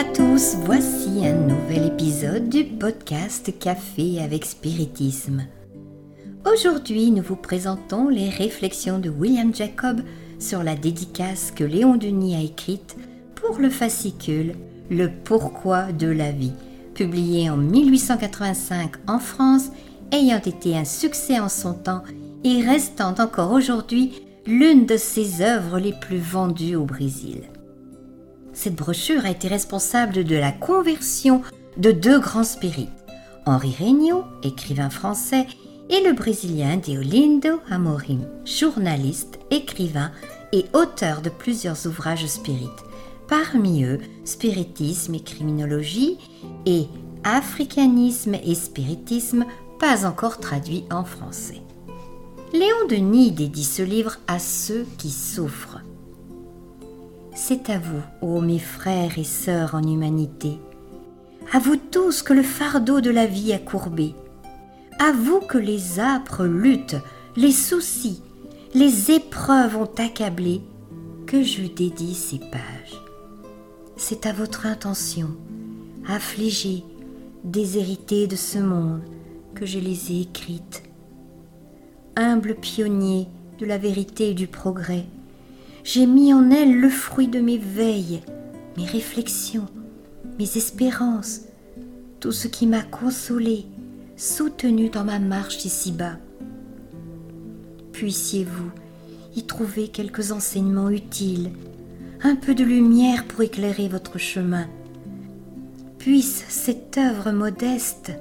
À tous, voici un nouvel épisode du podcast Café avec Spiritisme. Aujourd'hui, nous vous présentons les réflexions de William Jacob sur la dédicace que Léon Denis a écrite pour le fascicule Le pourquoi de la vie, publié en 1885 en France, ayant été un succès en son temps et restant encore aujourd'hui l'une de ses œuvres les plus vendues au Brésil. Cette brochure a été responsable de la conversion de deux grands spirites, Henri Regnault, écrivain français, et le Brésilien Deolindo Amorim, journaliste, écrivain et auteur de plusieurs ouvrages spirites, parmi eux Spiritisme et criminologie et Africanisme et spiritisme, pas encore traduit en français. Léon Denis dédie ce livre à ceux qui souffrent. C'est à vous, ô mes frères et sœurs en humanité, à vous tous que le fardeau de la vie a courbé, à vous que les âpres luttes, les soucis, les épreuves ont accablé, que je dédie ces pages. C'est à votre intention, affligée, déshéritée de ce monde, que je les ai écrites. Humble pionnier de la vérité et du progrès, j'ai mis en elle le fruit de mes veilles, mes réflexions, mes espérances, tout ce qui m'a consolé, soutenu dans ma marche ici-bas. Puissiez-vous y trouver quelques enseignements utiles, un peu de lumière pour éclairer votre chemin. Puisse cette œuvre modeste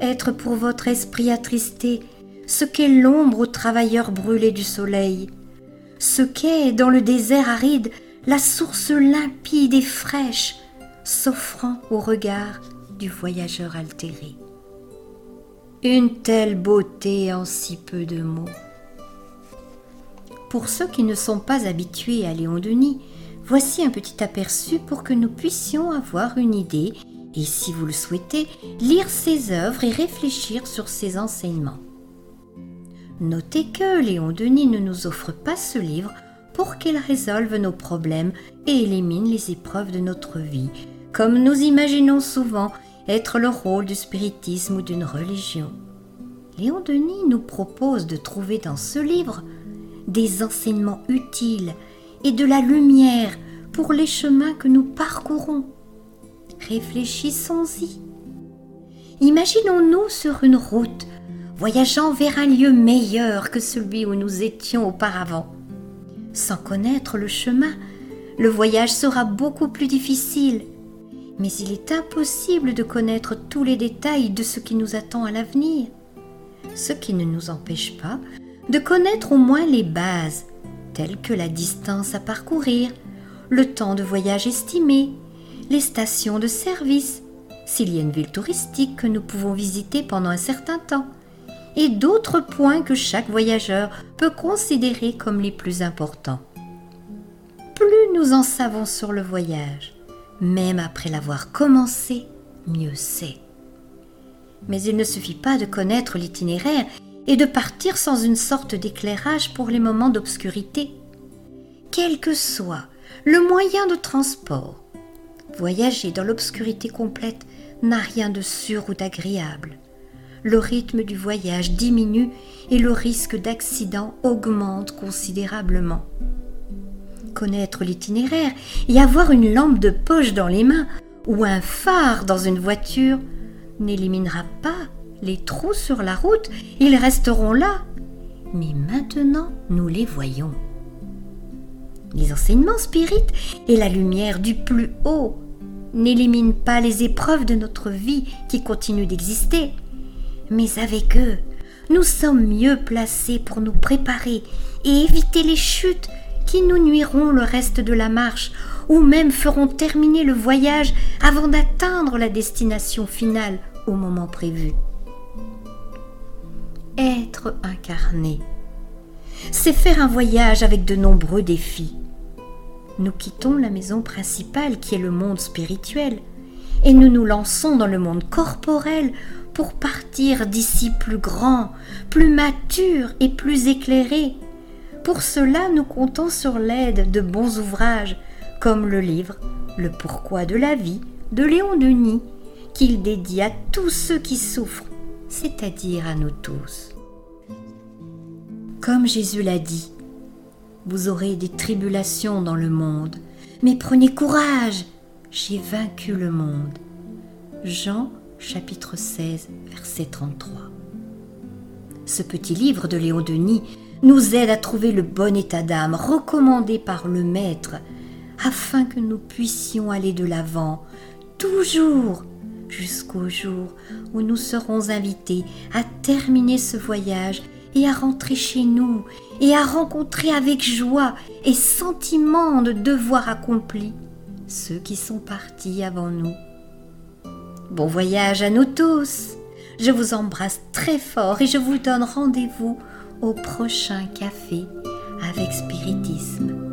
être pour votre esprit attristé ce qu'est l'ombre aux travailleurs brûlés du soleil, ce qu'est dans le désert aride la source limpide et fraîche s'offrant au regard du voyageur altéré. Une telle beauté en si peu de mots. Pour ceux qui ne sont pas habitués à Léon Denis, voici un petit aperçu pour que nous puissions avoir une idée et, si vous le souhaitez, lire ses œuvres et réfléchir sur ses enseignements. Notez que Léon Denis ne nous offre pas ce livre pour qu'il résolve nos problèmes et élimine les épreuves de notre vie, comme nous imaginons souvent être le rôle du spiritisme ou d'une religion. Léon Denis nous propose de trouver dans ce livre des enseignements utiles et de la lumière pour les chemins que nous parcourons. Réfléchissons-y. Imaginons-nous sur une route voyageant vers un lieu meilleur que celui où nous étions auparavant. Sans connaître le chemin, le voyage sera beaucoup plus difficile, mais il est impossible de connaître tous les détails de ce qui nous attend à l'avenir, ce qui ne nous empêche pas de connaître au moins les bases, telles que la distance à parcourir, le temps de voyage estimé, les stations de service, s'il y a une ville touristique que nous pouvons visiter pendant un certain temps, et d'autres points que chaque voyageur peut considérer comme les plus importants. Plus nous en savons sur le voyage, même après l'avoir commencé, mieux c'est. Mais il ne suffit pas de connaître l'itinéraire et de partir sans une sorte d'éclairage pour les moments d'obscurité. Quel que soit le moyen de transport, voyager dans l'obscurité complète n'a rien de sûr ou d'agréable le rythme du voyage diminue et le risque d'accident augmente considérablement. Connaître l'itinéraire et avoir une lampe de poche dans les mains ou un phare dans une voiture n'éliminera pas les trous sur la route, ils resteront là. Mais maintenant, nous les voyons. Les enseignements spirites et la lumière du plus haut n'éliminent pas les épreuves de notre vie qui continuent d'exister mais avec eux, nous sommes mieux placés pour nous préparer et éviter les chutes qui nous nuiront le reste de la marche ou même feront terminer le voyage avant d'atteindre la destination finale au moment prévu. Être incarné, c'est faire un voyage avec de nombreux défis. Nous quittons la maison principale qui est le monde spirituel et nous nous lançons dans le monde corporel pour partir d'ici plus grand, plus mature et plus éclairé. Pour cela, nous comptons sur l'aide de bons ouvrages, comme le livre Le pourquoi de la vie de Léon Denis, qu'il dédie à tous ceux qui souffrent, c'est-à-dire à nous tous. Comme Jésus l'a dit, vous aurez des tribulations dans le monde, mais prenez courage, j'ai vaincu le monde. Jean chapitre 16, verset 33. Ce petit livre de Léon Denis nous aide à trouver le bon état d'âme recommandé par le Maître, afin que nous puissions aller de l'avant, toujours jusqu'au jour où nous serons invités à terminer ce voyage et à rentrer chez nous et à rencontrer avec joie et sentiment de devoir accompli ceux qui sont partis avant nous. Bon voyage à nous tous. Je vous embrasse très fort et je vous donne rendez-vous au prochain café avec spiritisme.